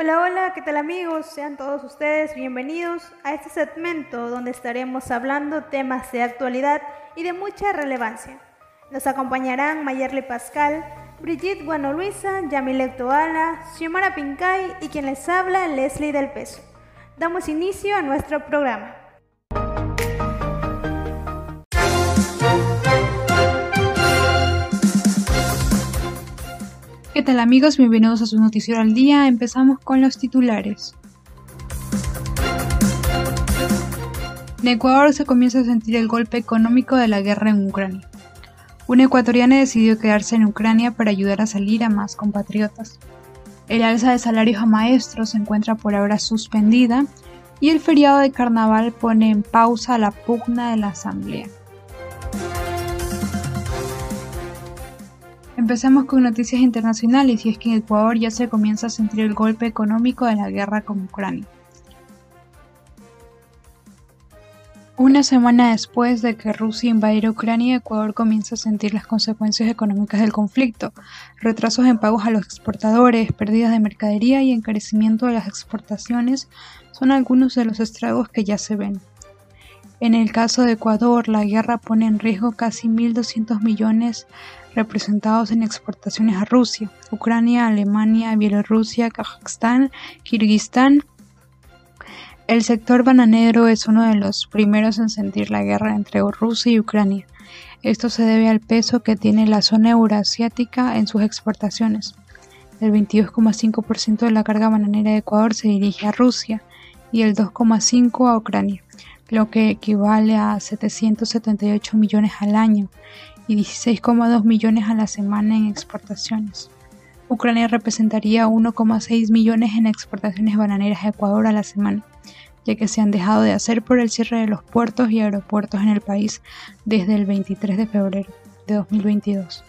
Hola, hola, ¿qué tal amigos? Sean todos ustedes bienvenidos a este segmento donde estaremos hablando temas de actualidad y de mucha relevancia. Nos acompañarán Mayerle Pascal, Brigitte Bueno Luisa, Yamile Toala, Xiomara Pincay y quien les habla, Leslie del Peso. Damos inicio a nuestro programa. ¿Qué tal amigos? Bienvenidos a su noticiero al día. Empezamos con los titulares. En Ecuador se comienza a sentir el golpe económico de la guerra en Ucrania. Una ecuatoriana decidió quedarse en Ucrania para ayudar a salir a más compatriotas. El alza de salarios a maestros se encuentra por ahora suspendida y el feriado de carnaval pone en pausa la pugna de la asamblea. Empecemos con noticias internacionales y es que en Ecuador ya se comienza a sentir el golpe económico de la guerra con Ucrania. Una semana después de que Rusia invadiera Ucrania, Ecuador comienza a sentir las consecuencias económicas del conflicto, retrasos en pagos a los exportadores, pérdidas de mercadería y encarecimiento de las exportaciones son algunos de los estragos que ya se ven. En el caso de Ecuador, la guerra pone en riesgo casi 1.200 millones representados en exportaciones a Rusia, Ucrania, Alemania, Bielorrusia, Kazajstán, Kirguistán. El sector bananero es uno de los primeros en sentir la guerra entre Rusia y Ucrania. Esto se debe al peso que tiene la zona euroasiática en sus exportaciones. El 22,5% de la carga bananera de Ecuador se dirige a Rusia y el 2,5% a Ucrania lo que equivale a 778 millones al año y 16,2 millones a la semana en exportaciones. Ucrania representaría 1,6 millones en exportaciones bananeras a Ecuador a la semana, ya que se han dejado de hacer por el cierre de los puertos y aeropuertos en el país desde el 23 de febrero de 2022.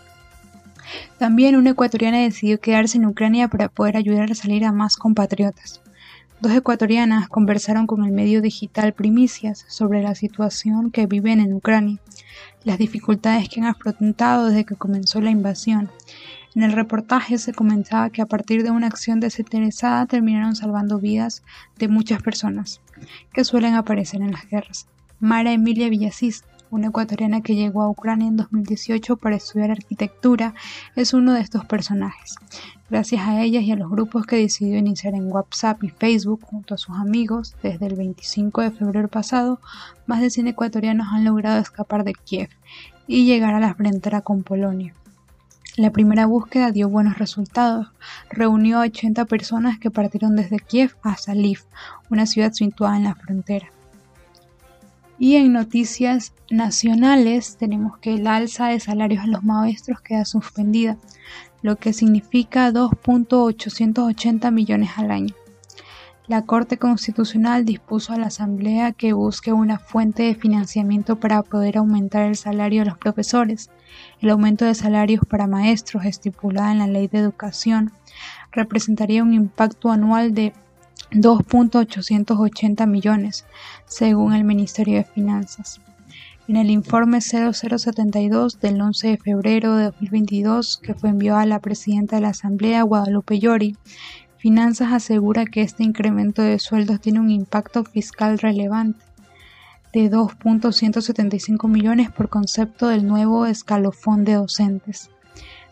También una ecuatoriana decidió quedarse en Ucrania para poder ayudar a salir a más compatriotas. Dos ecuatorianas conversaron con el medio digital Primicias sobre la situación que viven en Ucrania, las dificultades que han afrontado desde que comenzó la invasión. En el reportaje se comentaba que a partir de una acción desinteresada terminaron salvando vidas de muchas personas que suelen aparecer en las guerras. Mara Emilia Villasís, una ecuatoriana que llegó a Ucrania en 2018 para estudiar arquitectura, es uno de estos personajes. Gracias a ellas y a los grupos que decidió iniciar en WhatsApp y Facebook junto a sus amigos, desde el 25 de febrero pasado, más de 100 ecuatorianos han logrado escapar de Kiev y llegar a la frontera con Polonia. La primera búsqueda dio buenos resultados. Reunió a 80 personas que partieron desde Kiev hasta Lviv, una ciudad situada en la frontera. Y en noticias nacionales tenemos que el alza de salarios a los maestros queda suspendida, lo que significa 2.880 millones al año. La Corte Constitucional dispuso a la Asamblea que busque una fuente de financiamiento para poder aumentar el salario de los profesores. El aumento de salarios para maestros estipulada en la Ley de Educación representaría un impacto anual de 2.880 millones, según el Ministerio de Finanzas. En el informe 0072 del 11 de febrero de 2022, que fue enviado a la presidenta de la Asamblea, Guadalupe Llori, Finanzas asegura que este incremento de sueldos tiene un impacto fiscal relevante de 2.175 millones por concepto del nuevo escalofón de docentes,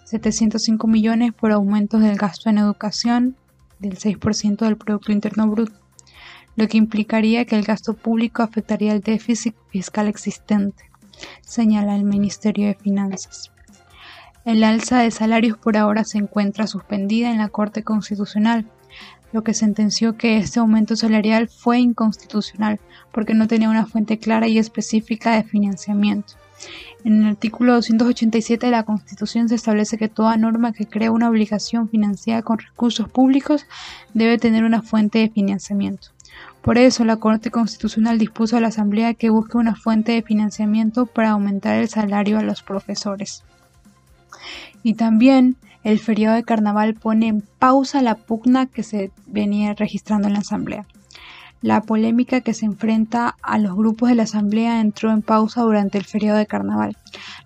705 millones por aumentos del gasto en educación, del 6% del Producto Interno Bruto, lo que implicaría que el gasto público afectaría el déficit fiscal existente, señala el Ministerio de Finanzas. El alza de salarios por ahora se encuentra suspendida en la Corte Constitucional, lo que sentenció que este aumento salarial fue inconstitucional porque no tenía una fuente clara y específica de financiamiento. En el artículo 287 de la Constitución se establece que toda norma que crea una obligación financiada con recursos públicos debe tener una fuente de financiamiento. Por eso, la Corte Constitucional dispuso a la Asamblea que busque una fuente de financiamiento para aumentar el salario a los profesores. Y también el feriado de carnaval pone en pausa la pugna que se venía registrando en la Asamblea. La polémica que se enfrenta a los grupos de la Asamblea entró en pausa durante el feriado de carnaval.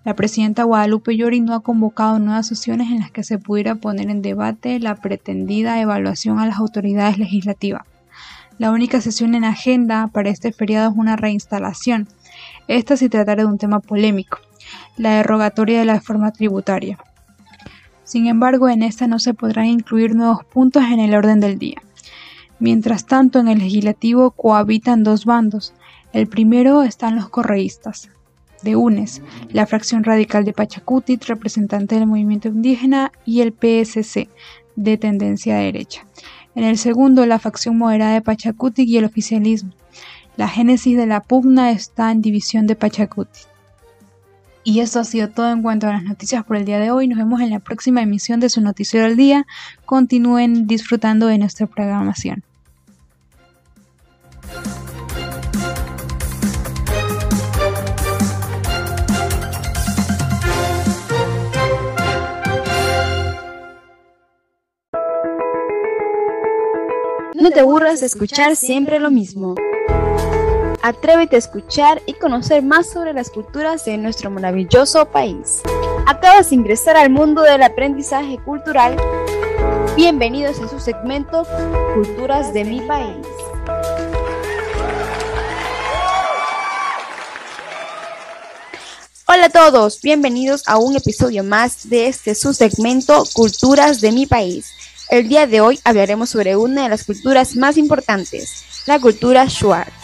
La presidenta Guadalupe Llori no ha convocado nuevas sesiones en las que se pudiera poner en debate la pretendida evaluación a las autoridades legislativas. La única sesión en agenda para este feriado es una reinstalación. Esta se tratará de un tema polémico, la derogatoria de la reforma tributaria. Sin embargo, en esta no se podrán incluir nuevos puntos en el orden del día. Mientras tanto, en el legislativo cohabitan dos bandos. El primero están los correístas, de UNES, la fracción radical de Pachacutit, representante del movimiento indígena, y el PSC, de tendencia derecha. En el segundo, la facción moderada de Pachacuti y el oficialismo. La génesis de la pugna está en división de Pachacuti. Y eso ha sido todo en cuanto a las noticias por el día de hoy. Nos vemos en la próxima emisión de su Noticiero del Día. Continúen disfrutando de nuestra programación. No te aburras de escuchar siempre lo mismo. Atrévete a escuchar y conocer más sobre las culturas de nuestro maravilloso país. Acabas de ingresar al mundo del aprendizaje cultural. Bienvenidos a su segmento Culturas de mi país. Hola a todos, bienvenidos a un episodio más de este su segmento Culturas de mi país. El día de hoy hablaremos sobre una de las culturas más importantes, la cultura Shuar.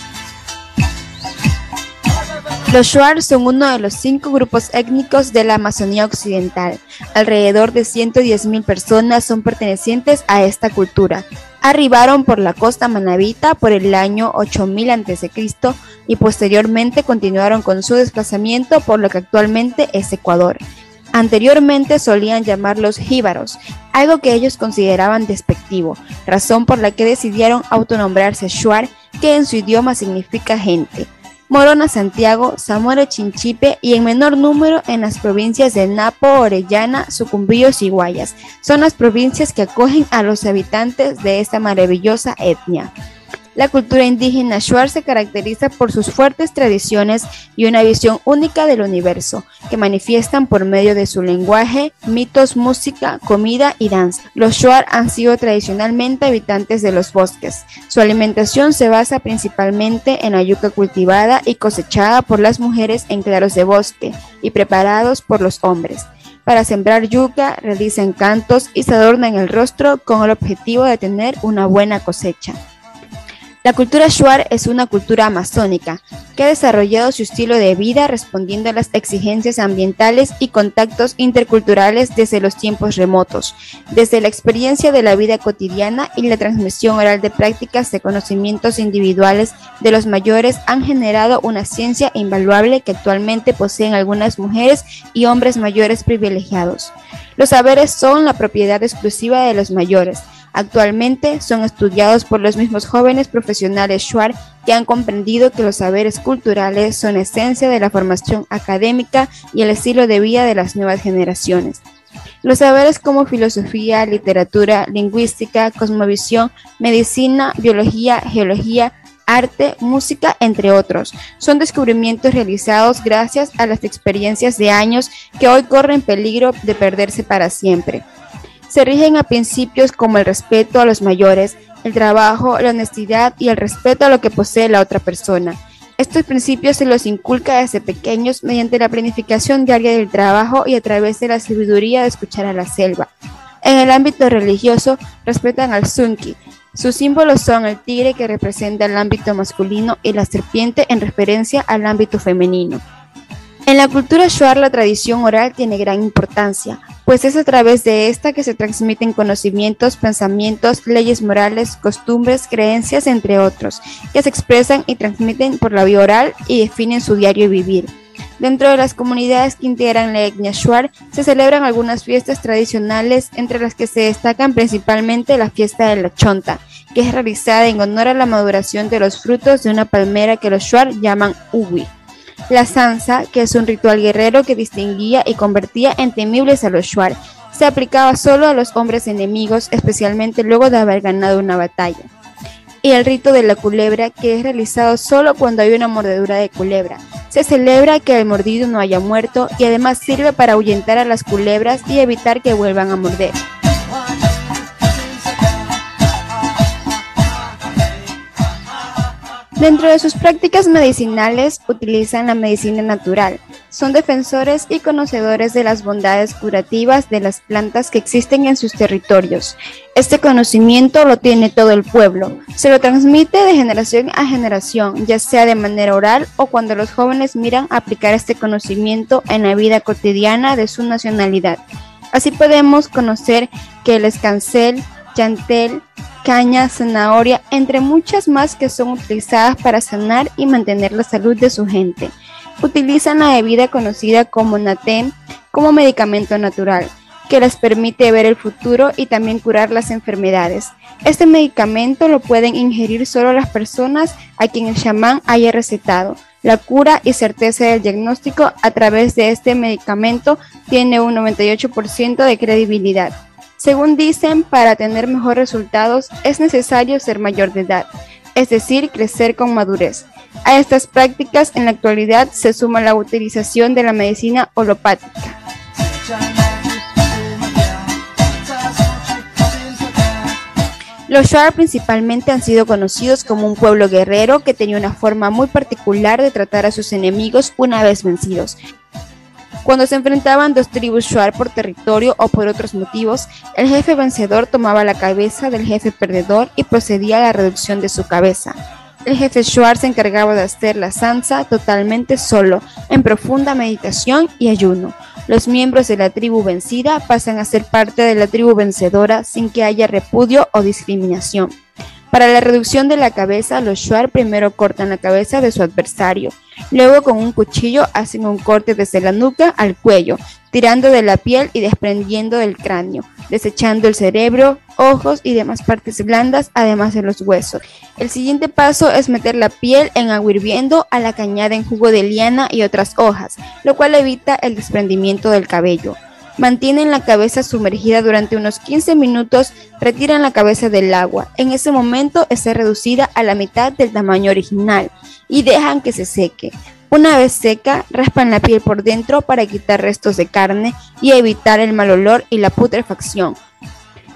Los Shuar son uno de los cinco grupos étnicos de la Amazonía Occidental. Alrededor de 110.000 personas son pertenecientes a esta cultura. Arribaron por la costa manabita por el año 8000 a.C. y posteriormente continuaron con su desplazamiento por lo que actualmente es Ecuador. Anteriormente solían llamarlos jíbaros, algo que ellos consideraban despectivo, razón por la que decidieron autonombrarse Shuar, que en su idioma significa gente. Morona Santiago, Zamora Chinchipe y en menor número en las provincias de Napo, Orellana, Sucumbíos y Guayas. Son las provincias que acogen a los habitantes de esta maravillosa etnia. La cultura indígena Shuar se caracteriza por sus fuertes tradiciones y una visión única del universo, que manifiestan por medio de su lenguaje, mitos, música, comida y danza. Los Shuar han sido tradicionalmente habitantes de los bosques. Su alimentación se basa principalmente en la yuca cultivada y cosechada por las mujeres en claros de bosque y preparados por los hombres. Para sembrar yuca, realizan cantos y se adornan el rostro con el objetivo de tener una buena cosecha. La cultura Shuar es una cultura amazónica que ha desarrollado su estilo de vida respondiendo a las exigencias ambientales y contactos interculturales desde los tiempos remotos, desde la experiencia de la vida cotidiana y la transmisión oral de prácticas de conocimientos individuales de los mayores han generado una ciencia invaluable que actualmente poseen algunas mujeres y hombres mayores privilegiados. Los saberes son la propiedad exclusiva de los mayores, Actualmente son estudiados por los mismos jóvenes profesionales Shuar que han comprendido que los saberes culturales son esencia de la formación académica y el estilo de vida de las nuevas generaciones. Los saberes como filosofía, literatura, lingüística, cosmovisión, medicina, biología, geología, arte, música, entre otros. Son descubrimientos realizados gracias a las experiencias de años que hoy corren peligro de perderse para siempre se rigen a principios como el respeto a los mayores, el trabajo, la honestidad y el respeto a lo que posee la otra persona. Estos principios se los inculca desde pequeños mediante la planificación diaria del trabajo y a través de la sabiduría de escuchar a la selva. En el ámbito religioso, respetan al Sunki. Sus símbolos son el tigre que representa el ámbito masculino y la serpiente en referencia al ámbito femenino. En la cultura Shuar la tradición oral tiene gran importancia, pues es a través de esta que se transmiten conocimientos, pensamientos, leyes morales, costumbres, creencias, entre otros, que se expresan y transmiten por la vía oral y definen su diario vivir. Dentro de las comunidades que integran la etnia Shuar se celebran algunas fiestas tradicionales, entre las que se destacan principalmente la fiesta de la Chonta, que es realizada en honor a la maduración de los frutos de una palmera que los Shuar llaman Uwi. La sansa, que es un ritual guerrero que distinguía y convertía en temibles a los Shuar, se aplicaba solo a los hombres enemigos, especialmente luego de haber ganado una batalla. y el rito de la culebra, que es realizado solo cuando hay una mordedura de culebra. Se celebra que el mordido no haya muerto y además sirve para ahuyentar a las culebras y evitar que vuelvan a morder. Dentro de sus prácticas medicinales utilizan la medicina natural. Son defensores y conocedores de las bondades curativas de las plantas que existen en sus territorios. Este conocimiento lo tiene todo el pueblo. Se lo transmite de generación a generación, ya sea de manera oral o cuando los jóvenes miran aplicar este conocimiento en la vida cotidiana de su nacionalidad. Así podemos conocer que el escancel, chantel, caña, zanahoria, entre muchas más que son utilizadas para sanar y mantener la salud de su gente. Utilizan la bebida conocida como Natem como medicamento natural, que les permite ver el futuro y también curar las enfermedades. Este medicamento lo pueden ingerir solo las personas a quien el chamán haya recetado. La cura y certeza del diagnóstico a través de este medicamento tiene un 98% de credibilidad. Según dicen, para tener mejores resultados es necesario ser mayor de edad, es decir, crecer con madurez. A estas prácticas en la actualidad se suma la utilización de la medicina holopática. Los Shuar principalmente han sido conocidos como un pueblo guerrero que tenía una forma muy particular de tratar a sus enemigos una vez vencidos. Cuando se enfrentaban dos tribus Shuar por territorio o por otros motivos, el jefe vencedor tomaba la cabeza del jefe perdedor y procedía a la reducción de su cabeza. El jefe Shuar se encargaba de hacer la sansa totalmente solo, en profunda meditación y ayuno. Los miembros de la tribu vencida pasan a ser parte de la tribu vencedora sin que haya repudio o discriminación. Para la reducción de la cabeza, los Shuar primero cortan la cabeza de su adversario. Luego con un cuchillo hacen un corte desde la nuca al cuello, tirando de la piel y desprendiendo del cráneo, desechando el cerebro, ojos y demás partes blandas, además de los huesos. El siguiente paso es meter la piel en agua hirviendo a la cañada en jugo de liana y otras hojas, lo cual evita el desprendimiento del cabello. Mantienen la cabeza sumergida durante unos 15 minutos, retiran la cabeza del agua. En ese momento está reducida a la mitad del tamaño original y dejan que se seque. Una vez seca, raspan la piel por dentro para quitar restos de carne y evitar el mal olor y la putrefacción.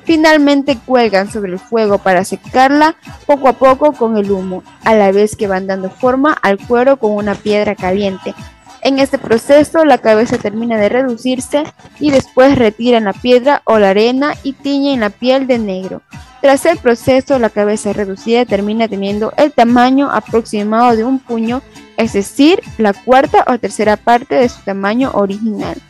Finalmente cuelgan sobre el fuego para secarla poco a poco con el humo, a la vez que van dando forma al cuero con una piedra caliente, en este proceso la cabeza termina de reducirse y después retiran la piedra o la arena y tiñen la piel de negro. Tras el proceso la cabeza reducida termina teniendo el tamaño aproximado de un puño, es decir, la cuarta o tercera parte de su tamaño original.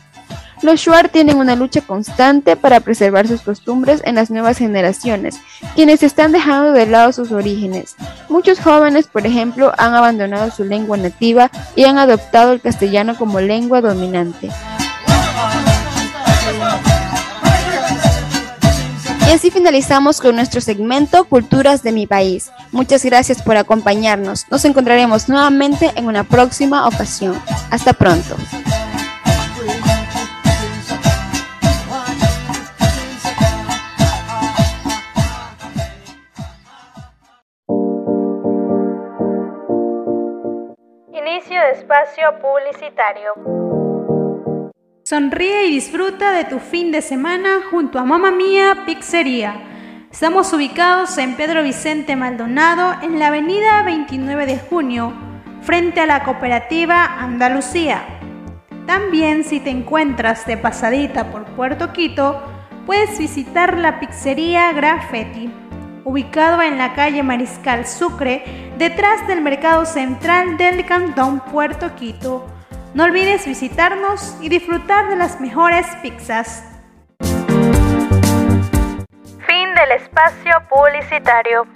Los Shuar tienen una lucha constante para preservar sus costumbres en las nuevas generaciones, quienes están dejando de lado sus orígenes. Muchos jóvenes, por ejemplo, han abandonado su lengua nativa y han adoptado el castellano como lengua dominante. Y así finalizamos con nuestro segmento Culturas de mi país. Muchas gracias por acompañarnos. Nos encontraremos nuevamente en una próxima ocasión. Hasta pronto. Espacio publicitario. Sonríe y disfruta de tu fin de semana junto a Mamma Mía Pizzería. Estamos ubicados en Pedro Vicente Maldonado, en la avenida 29 de junio, frente a la cooperativa Andalucía. También si te encuentras de pasadita por Puerto Quito, puedes visitar la pizzería Graffiti ubicado en la calle Mariscal Sucre, detrás del Mercado Central del Cantón Puerto Quito. No olvides visitarnos y disfrutar de las mejores pizzas. Fin del espacio publicitario.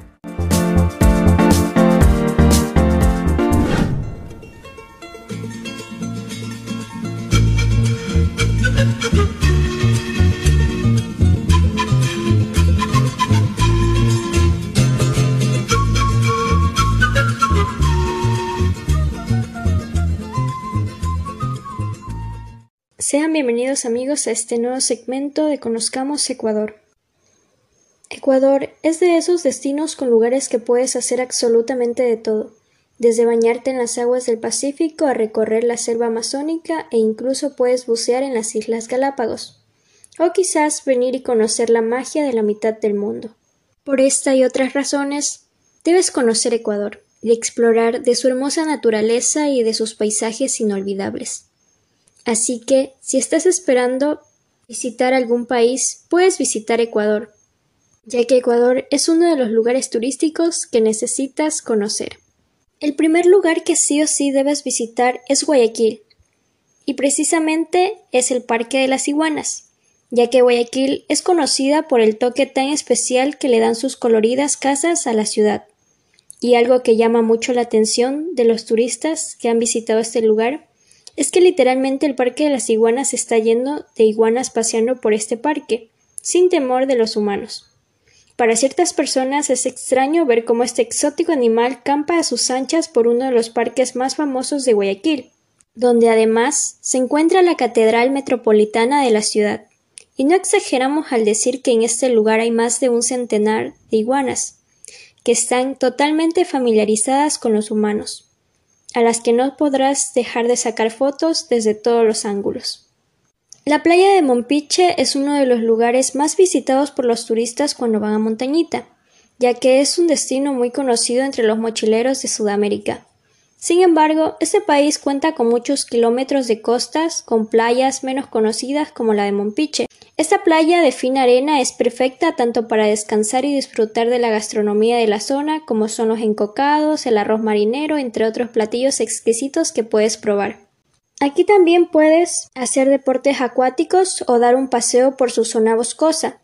Sean bienvenidos amigos a este nuevo segmento de Conozcamos Ecuador. Ecuador es de esos destinos con lugares que puedes hacer absolutamente de todo, desde bañarte en las aguas del Pacífico a recorrer la selva amazónica e incluso puedes bucear en las Islas Galápagos. O quizás venir y conocer la magia de la mitad del mundo. Por esta y otras razones, debes conocer Ecuador y explorar de su hermosa naturaleza y de sus paisajes inolvidables. Así que, si estás esperando visitar algún país, puedes visitar Ecuador, ya que Ecuador es uno de los lugares turísticos que necesitas conocer. El primer lugar que sí o sí debes visitar es Guayaquil, y precisamente es el Parque de las Iguanas, ya que Guayaquil es conocida por el toque tan especial que le dan sus coloridas casas a la ciudad. Y algo que llama mucho la atención de los turistas que han visitado este lugar es que literalmente el parque de las iguanas está lleno de iguanas paseando por este parque, sin temor de los humanos. Para ciertas personas es extraño ver cómo este exótico animal campa a sus anchas por uno de los parques más famosos de Guayaquil, donde además se encuentra la Catedral Metropolitana de la ciudad. Y no exageramos al decir que en este lugar hay más de un centenar de iguanas, que están totalmente familiarizadas con los humanos a las que no podrás dejar de sacar fotos desde todos los ángulos. La playa de Mompiche es uno de los lugares más visitados por los turistas cuando van a Montañita, ya que es un destino muy conocido entre los mochileros de Sudamérica. Sin embargo, este país cuenta con muchos kilómetros de costas, con playas menos conocidas como la de Mompiche, esta playa de fina arena es perfecta tanto para descansar y disfrutar de la gastronomía de la zona, como son los encocados, el arroz marinero, entre otros platillos exquisitos que puedes probar. Aquí también puedes hacer deportes acuáticos o dar un paseo por su zona boscosa,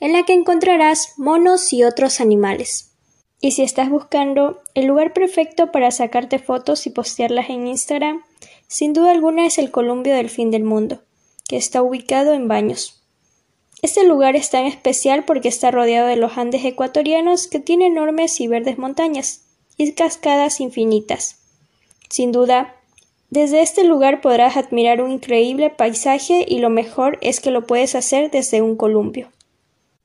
en la que encontrarás monos y otros animales. Y si estás buscando el lugar perfecto para sacarte fotos y postearlas en Instagram, sin duda alguna es el Columbio del Fin del Mundo, que está ubicado en Baños. Este lugar es tan especial porque está rodeado de los Andes ecuatorianos que tiene enormes y verdes montañas y cascadas infinitas. Sin duda, desde este lugar podrás admirar un increíble paisaje y lo mejor es que lo puedes hacer desde un columpio.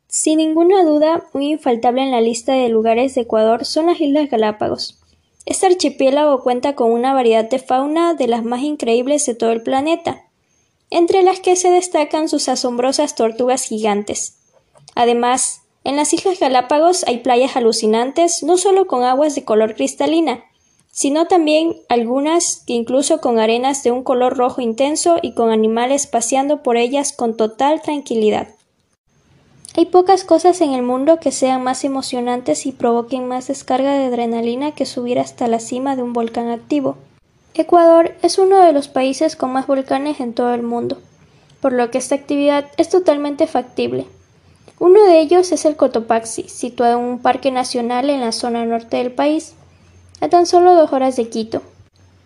Sin ninguna duda, muy infaltable en la lista de lugares de Ecuador son las Islas Galápagos. Este archipiélago cuenta con una variedad de fauna de las más increíbles de todo el planeta, entre las que se destacan sus asombrosas tortugas gigantes. Además, en las Islas Galápagos hay playas alucinantes, no solo con aguas de color cristalina, sino también algunas que incluso con arenas de un color rojo intenso y con animales paseando por ellas con total tranquilidad. Hay pocas cosas en el mundo que sean más emocionantes y provoquen más descarga de adrenalina que subir hasta la cima de un volcán activo. Ecuador es uno de los países con más volcanes en todo el mundo, por lo que esta actividad es totalmente factible. Uno de ellos es el Cotopaxi, situado en un parque nacional en la zona norte del país, a tan solo dos horas de Quito.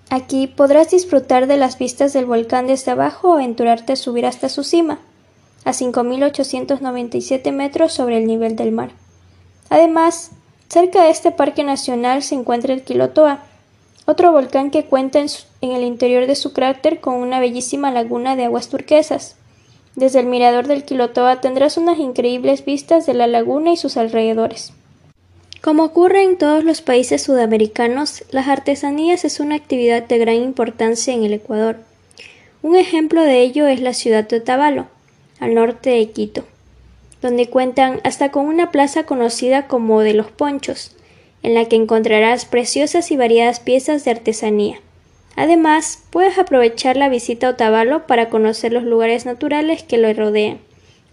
Aquí podrás disfrutar de las vistas del volcán desde abajo o aventurarte a subir hasta su cima, a 5.897 metros sobre el nivel del mar. Además, cerca de este parque nacional se encuentra el Quilotoa, otro volcán que cuenta en, el interior de su cráter con una bellísima laguna de aguas turquesas. Desde el mirador del Quilotoa tendrás unas increíbles vistas de la laguna y sus alrededores. Como ocurre en todos los países sudamericanos, las artesanías es una actividad de gran importancia en el Ecuador. Un ejemplo de ello es la ciudad de Otavalo, al norte de Quito, donde cuentan hasta con una plaza conocida como de los ponchos, en la que encontrarás preciosas y variadas piezas de artesanía. Además, puedes aprovechar la visita a Otavalo para conocer los lugares naturales que lo rodean,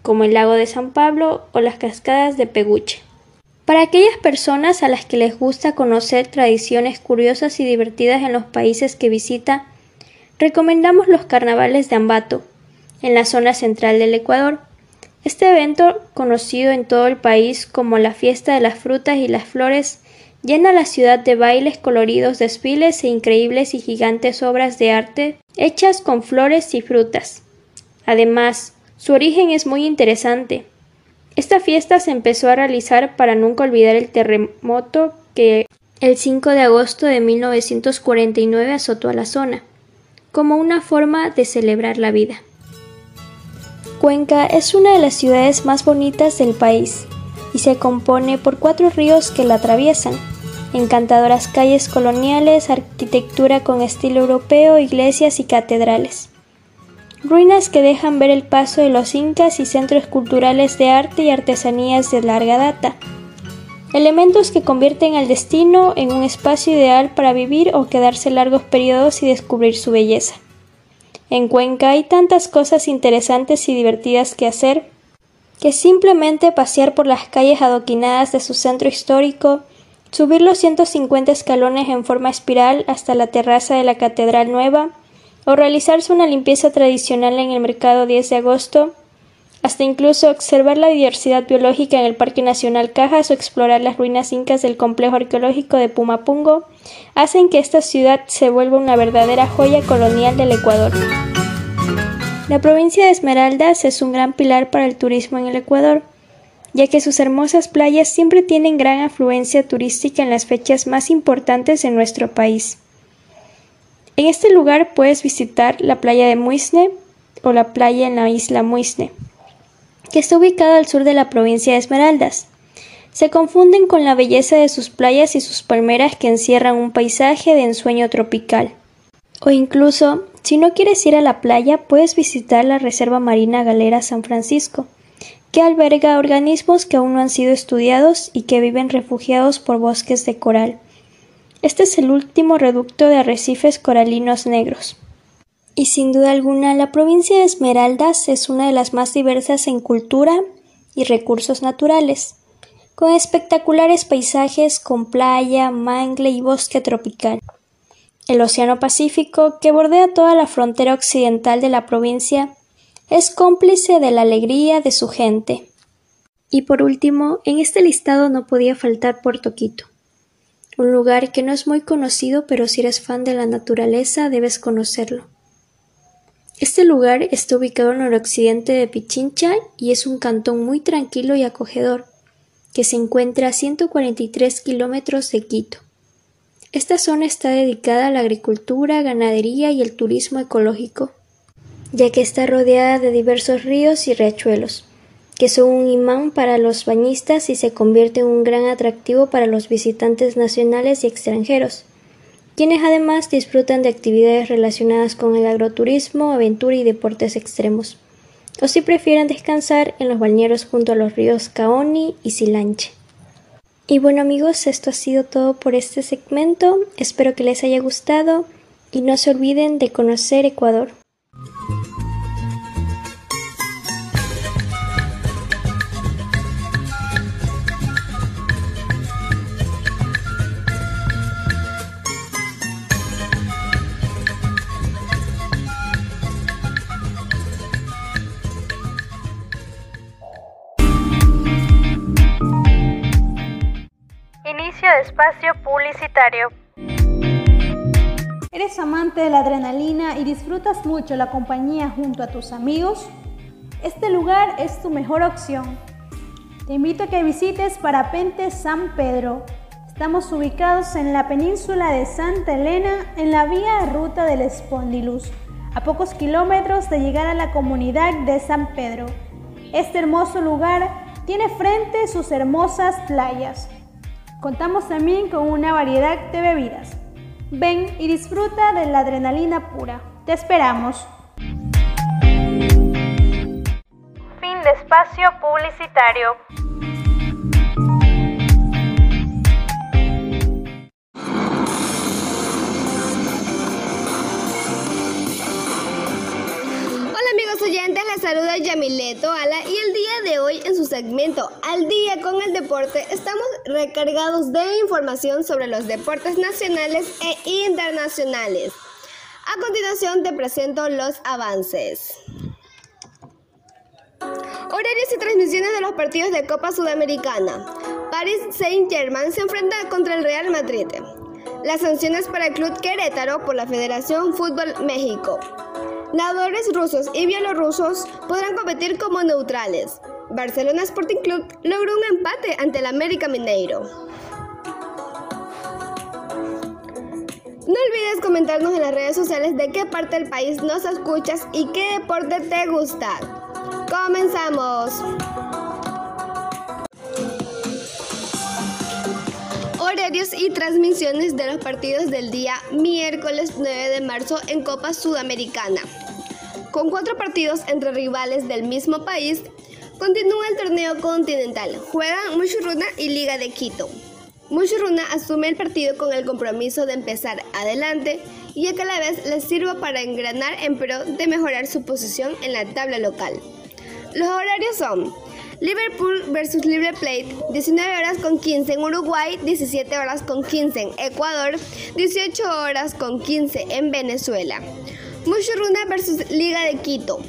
como el lago de San Pablo o las cascadas de Peguche. Para aquellas personas a las que les gusta conocer tradiciones curiosas y divertidas en los países que visita, recomendamos los carnavales de Ambato, en la zona central del Ecuador. Este evento, conocido en todo el país como la fiesta de las frutas y las flores, llena la ciudad de bailes coloridos, desfiles e increíbles y gigantes obras de arte hechas con flores y frutas. Además, su origen es muy interesante. Esta fiesta se empezó a realizar para nunca olvidar el terremoto que el 5 de agosto de 1949 azotó a la zona, como una forma de celebrar la vida. Cuenca es una de las ciudades más bonitas del país y se compone por cuatro ríos que la atraviesan. Encantadoras calles coloniales, arquitectura con estilo europeo, iglesias y catedrales. Ruinas que dejan ver el paso de los incas y centros culturales de arte y artesanías de larga data. Elementos que convierten al destino en un espacio ideal para vivir o quedarse largos periodos y descubrir su belleza. En Cuenca hay tantas cosas interesantes y divertidas que hacer que simplemente pasear por las calles adoquinadas de su centro histórico, subir los 150 escalones en forma espiral hasta la terraza de la Catedral Nueva, o realizarse una limpieza tradicional en el mercado 10 de agosto, hasta incluso observar la diversidad biológica en el Parque Nacional Cajas o explorar las ruinas incas del complejo arqueológico de Pumapungo, hacen que esta ciudad se vuelva una verdadera joya colonial del Ecuador. La provincia de Esmeraldas es un gran pilar para el turismo en el Ecuador, ya que sus hermosas playas siempre tienen gran afluencia turística en las fechas más importantes en nuestro país. En este lugar puedes visitar la playa de Muisne o la playa en la isla Muisne, que está ubicada al sur de la provincia de Esmeraldas. Se confunden con la belleza de sus playas y sus palmeras que encierran un paisaje de ensueño tropical. O incluso si no quieres ir a la playa, puedes visitar la Reserva Marina Galera San Francisco, que alberga organismos que aún no han sido estudiados y que viven refugiados por bosques de coral. Este es el último reducto de arrecifes coralinos negros. Y sin duda alguna, la provincia de Esmeraldas es una de las más diversas en cultura y recursos naturales, con espectaculares paisajes con playa, mangle y bosque tropical. El Océano Pacífico, que bordea toda la frontera occidental de la provincia, es cómplice de la alegría de su gente. Y por último, en este listado no podía faltar Puerto Quito, un lugar que no es muy conocido, pero si eres fan de la naturaleza debes conocerlo. Este lugar está ubicado en el occidente de Pichincha y es un cantón muy tranquilo y acogedor, que se encuentra a 143 kilómetros de Quito. Esta zona está dedicada a la agricultura, ganadería y el turismo ecológico, ya que está rodeada de diversos ríos y riachuelos, que son un imán para los bañistas y se convierte en un gran atractivo para los visitantes nacionales y extranjeros, quienes además disfrutan de actividades relacionadas con el agroturismo, aventura y deportes extremos, o si prefieren descansar en los balnearios junto a los ríos Caoni y Silanche. Y bueno amigos, esto ha sido todo por este segmento. Espero que les haya gustado y no se olviden de conocer Ecuador. ¿Eres amante de la adrenalina y disfrutas mucho la compañía junto a tus amigos? Este lugar es tu mejor opción. Te invito a que visites Parapente San Pedro. Estamos ubicados en la península de Santa Elena, en la vía ruta del Espondilus, a pocos kilómetros de llegar a la comunidad de San Pedro. Este hermoso lugar tiene frente sus hermosas playas, Contamos también con una variedad de bebidas. Ven y disfruta de la adrenalina pura. Te esperamos. Fin de espacio publicitario. Saluda Yamileto Ala y el día de hoy en su segmento Al día con el deporte estamos recargados de información sobre los deportes nacionales e internacionales. A continuación te presento los avances. Horarios y transmisiones de los partidos de Copa Sudamericana. Paris Saint-Germain se enfrenta contra el Real Madrid. Las sanciones para el Club Querétaro por la Federación Fútbol México. Nadadores rusos y bielorrusos podrán competir como neutrales. Barcelona Sporting Club logró un empate ante el América Mineiro. No olvides comentarnos en las redes sociales de qué parte del país nos escuchas y qué deporte te gusta. ¡Comenzamos! Criterios y transmisiones de los partidos del día miércoles 9 de marzo en Copa Sudamericana. Con cuatro partidos entre rivales del mismo país, continúa el torneo continental. Juegan Mushuruna y Liga de Quito. Mushuruna asume el partido con el compromiso de empezar adelante y que a la vez les sirva para engranar en pro de mejorar su posición en la tabla local. Los horarios son Liverpool versus Libre Plate, 19 horas con 15 en Uruguay, 17 horas con 15 en Ecuador, 18 horas con 15 en Venezuela. Mushuruna versus Liga de Quito,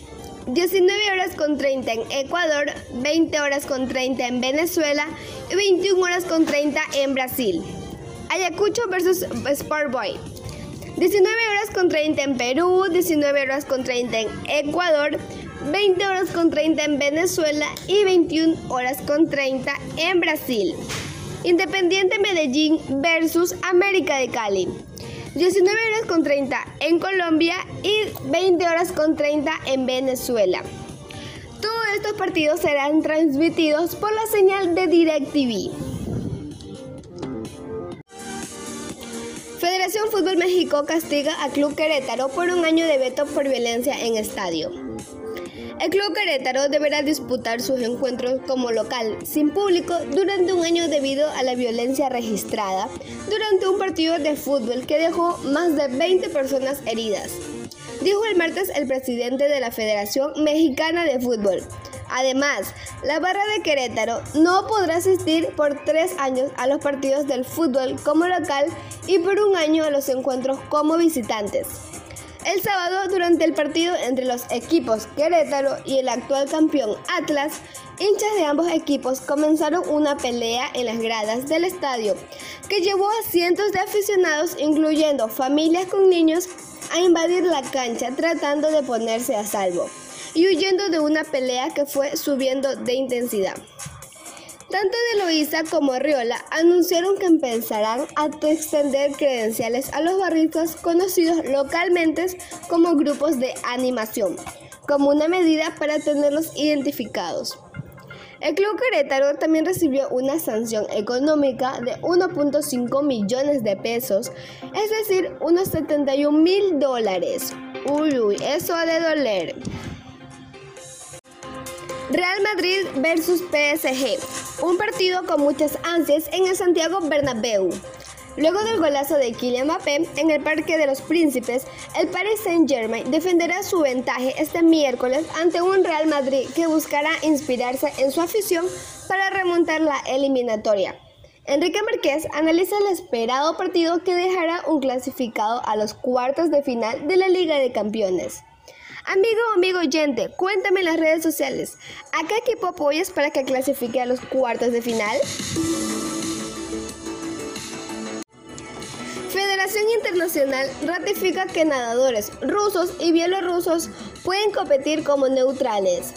19 horas con 30 en Ecuador, 20 horas con 30 en Venezuela y 21 horas con 30 en Brasil. Ayacucho versus Sportboy, 19 horas con 30 en Perú, 19 horas con 30 en Ecuador, 20 horas con 30 en Venezuela y 21 horas con 30 en Brasil. Independiente Medellín versus América de Cali. 19 horas con 30 en Colombia y 20 horas con 30 en Venezuela. Todos estos partidos serán transmitidos por la señal de DirecTV. Federación Fútbol México castiga a Club Querétaro por un año de veto por violencia en estadio. El Club Querétaro deberá disputar sus encuentros como local, sin público, durante un año debido a la violencia registrada durante un partido de fútbol que dejó más de 20 personas heridas, dijo el martes el presidente de la Federación Mexicana de Fútbol. Además, la barra de Querétaro no podrá asistir por tres años a los partidos del fútbol como local y por un año a los encuentros como visitantes. El sábado, durante el partido entre los equipos Querétaro y el actual campeón Atlas, hinchas de ambos equipos comenzaron una pelea en las gradas del estadio que llevó a cientos de aficionados, incluyendo familias con niños, a invadir la cancha tratando de ponerse a salvo y huyendo de una pelea que fue subiendo de intensidad. Tanto de Loíza como Riola anunciaron que empezarán a extender credenciales a los barristas conocidos localmente como grupos de animación, como una medida para tenerlos identificados. El Club Querétaro también recibió una sanción económica de 1.5 millones de pesos, es decir, unos 71 mil dólares. Uy, uy, eso ha de doler. Real Madrid versus PSG, un partido con muchas ansias en el Santiago Bernabéu. Luego del golazo de Kylian Mbappé en el Parque de los Príncipes, el Paris Saint-Germain defenderá su ventaja este miércoles ante un Real Madrid que buscará inspirarse en su afición para remontar la eliminatoria. Enrique Márquez analiza el esperado partido que dejará un clasificado a los cuartos de final de la Liga de Campeones. Amigo amigo oyente, cuéntame en las redes sociales, ¿a qué equipo apoyas para que clasifique a los cuartos de final? Federación Internacional ratifica que nadadores rusos y bielorrusos pueden competir como neutrales.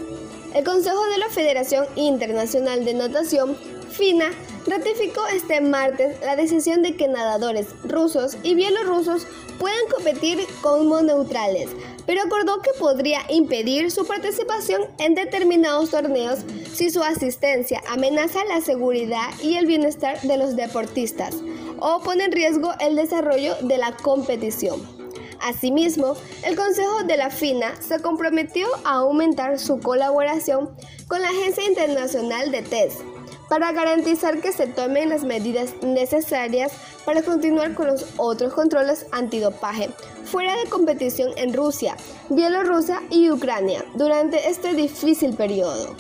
El Consejo de la Federación Internacional de Natación, FINA, ratificó este martes la decisión de que nadadores rusos y bielorrusos puedan competir como neutrales, pero acordó que podría impedir su participación en determinados torneos si su asistencia amenaza la seguridad y el bienestar de los deportistas o pone en riesgo el desarrollo de la competición. Asimismo, el Consejo de la FINA se comprometió a aumentar su colaboración con la Agencia Internacional de Test para garantizar que se tomen las medidas necesarias para continuar con los otros controles antidopaje fuera de competición en Rusia, Bielorrusia y Ucrania durante este difícil periodo.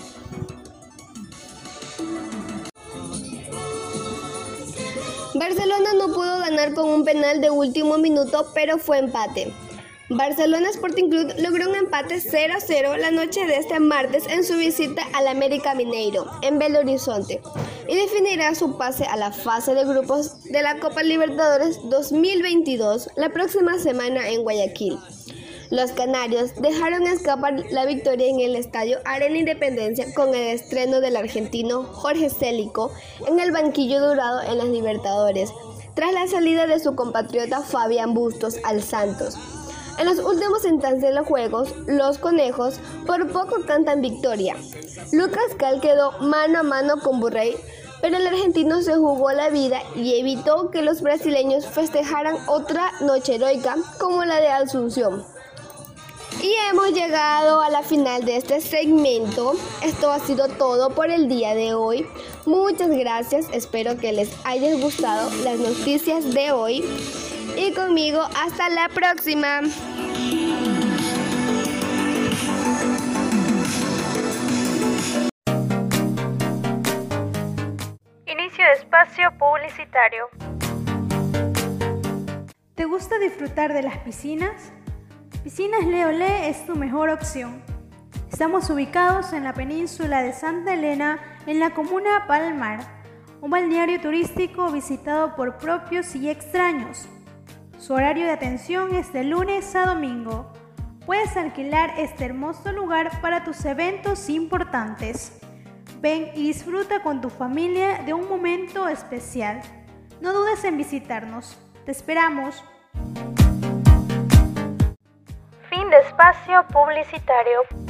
Barcelona no pudo ganar con un penal de último minuto, pero fue empate. Barcelona Sporting Club logró un empate 0-0 la noche de este martes en su visita al América Mineiro, en Belo Horizonte, y definirá su pase a la fase de grupos de la Copa Libertadores 2022 la próxima semana en Guayaquil. Los canarios dejaron escapar la victoria en el estadio Arena Independencia con el estreno del argentino Jorge Célico en el banquillo dorado en las Libertadores, tras la salida de su compatriota Fabián Bustos al Santos. En los últimos instantes de los juegos, los conejos por poco cantan victoria. Lucas Cal quedó mano a mano con Burrey, pero el argentino se jugó la vida y evitó que los brasileños festejaran otra noche heroica como la de Asunción. Y hemos llegado a la final de este segmento. Esto ha sido todo por el día de hoy. Muchas gracias. Espero que les haya gustado las noticias de hoy. Y conmigo hasta la próxima. Inicio de espacio publicitario. ¿Te gusta disfrutar de las piscinas? Piscinas Leolé es tu mejor opción. Estamos ubicados en la península de Santa Elena, en la comuna Palmar, un balneario turístico visitado por propios y extraños. Su horario de atención es de lunes a domingo. Puedes alquilar este hermoso lugar para tus eventos importantes. Ven y disfruta con tu familia de un momento especial. No dudes en visitarnos. Te esperamos. Fin de espacio publicitario.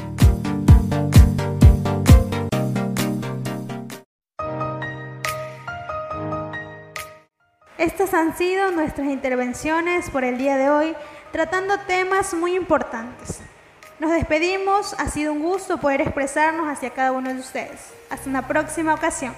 Estas han sido nuestras intervenciones por el día de hoy, tratando temas muy importantes. Nos despedimos, ha sido un gusto poder expresarnos hacia cada uno de ustedes. Hasta una próxima ocasión.